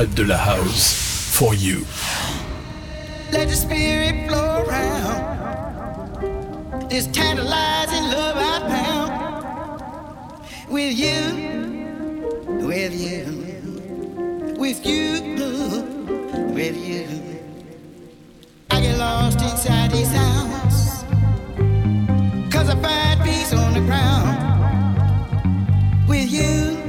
interprète de la house. For you. Let the spirit flow around. This tantalizing love I found. With you, with you, with you, with you. I get lost inside these sounds. Cause I find peace on the ground. With you,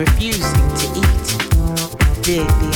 refusing to eat. Dig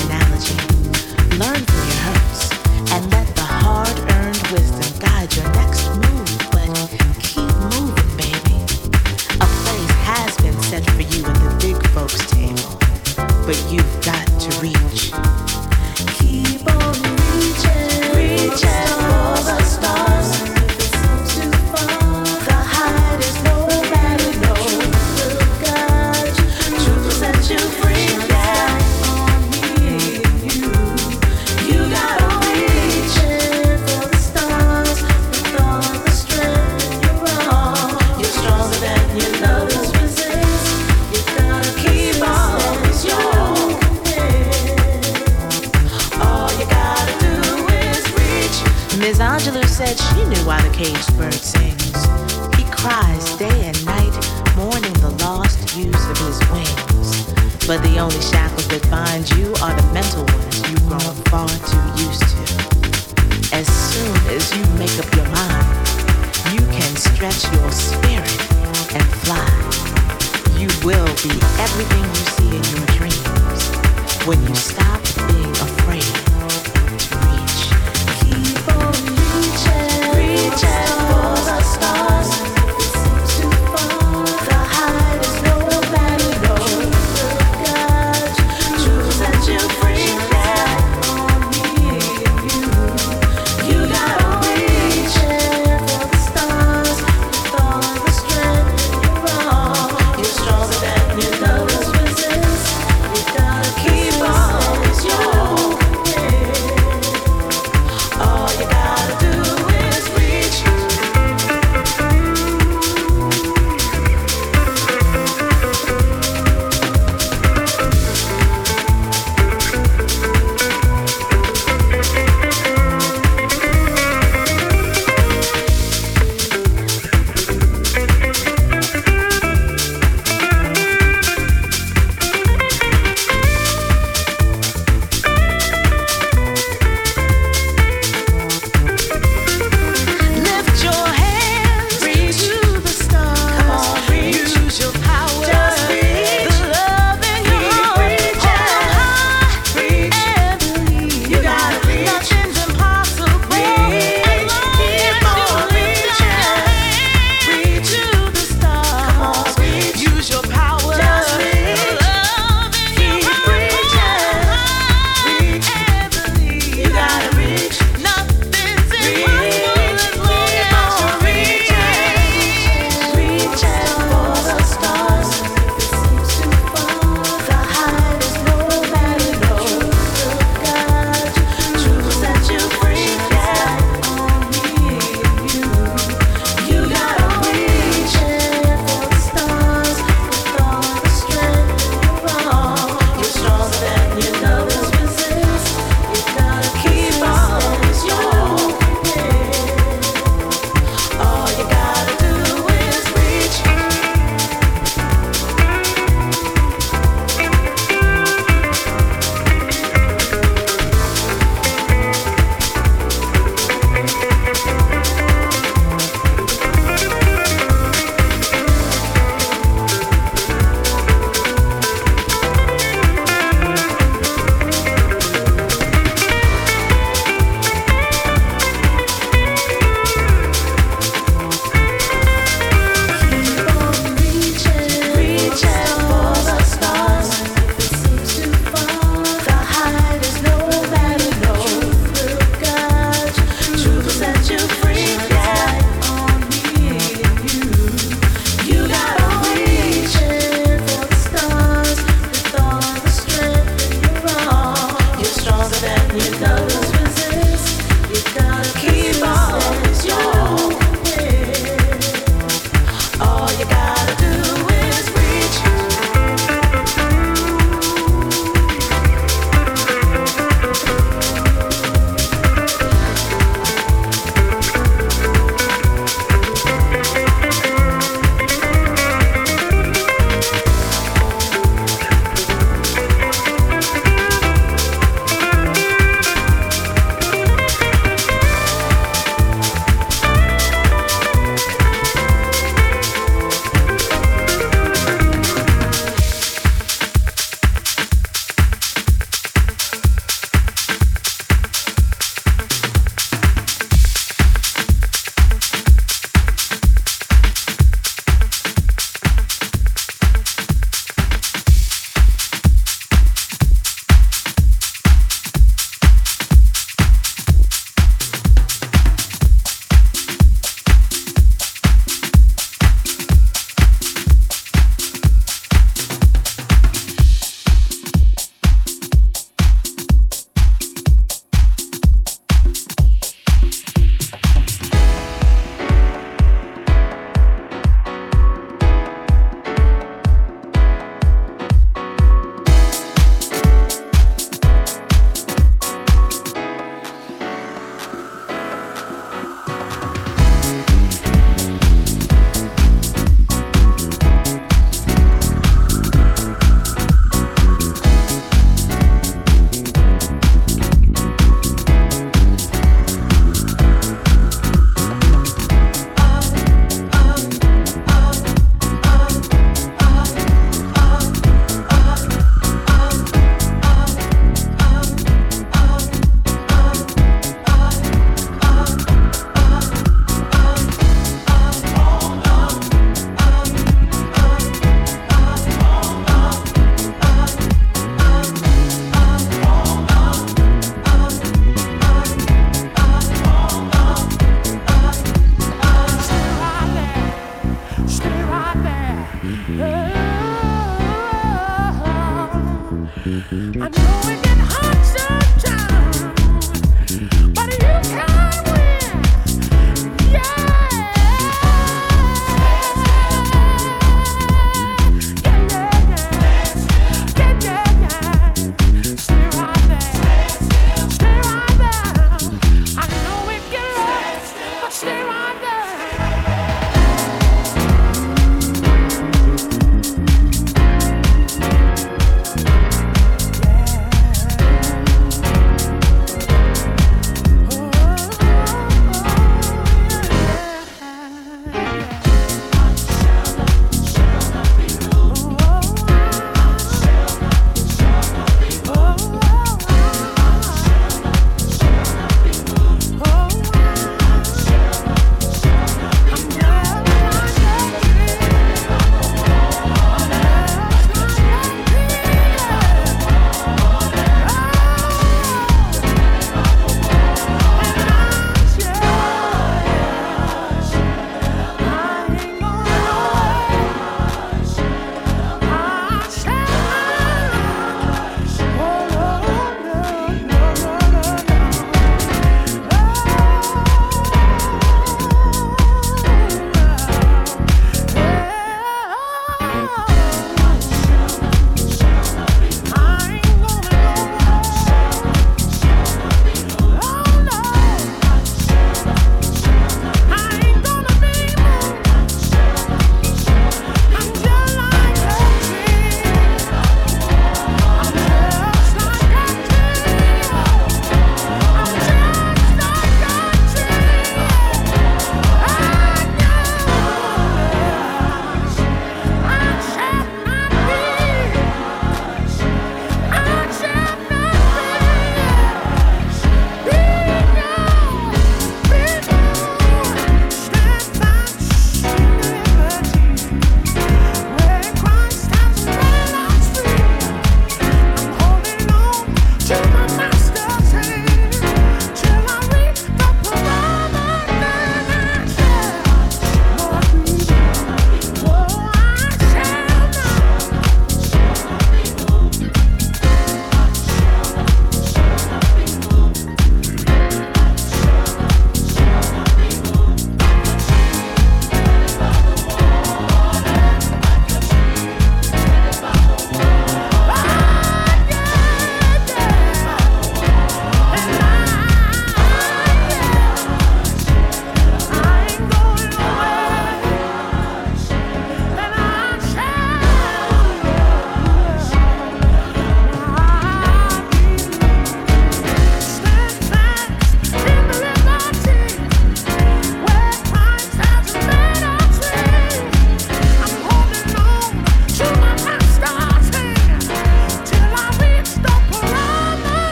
I know it gets hot,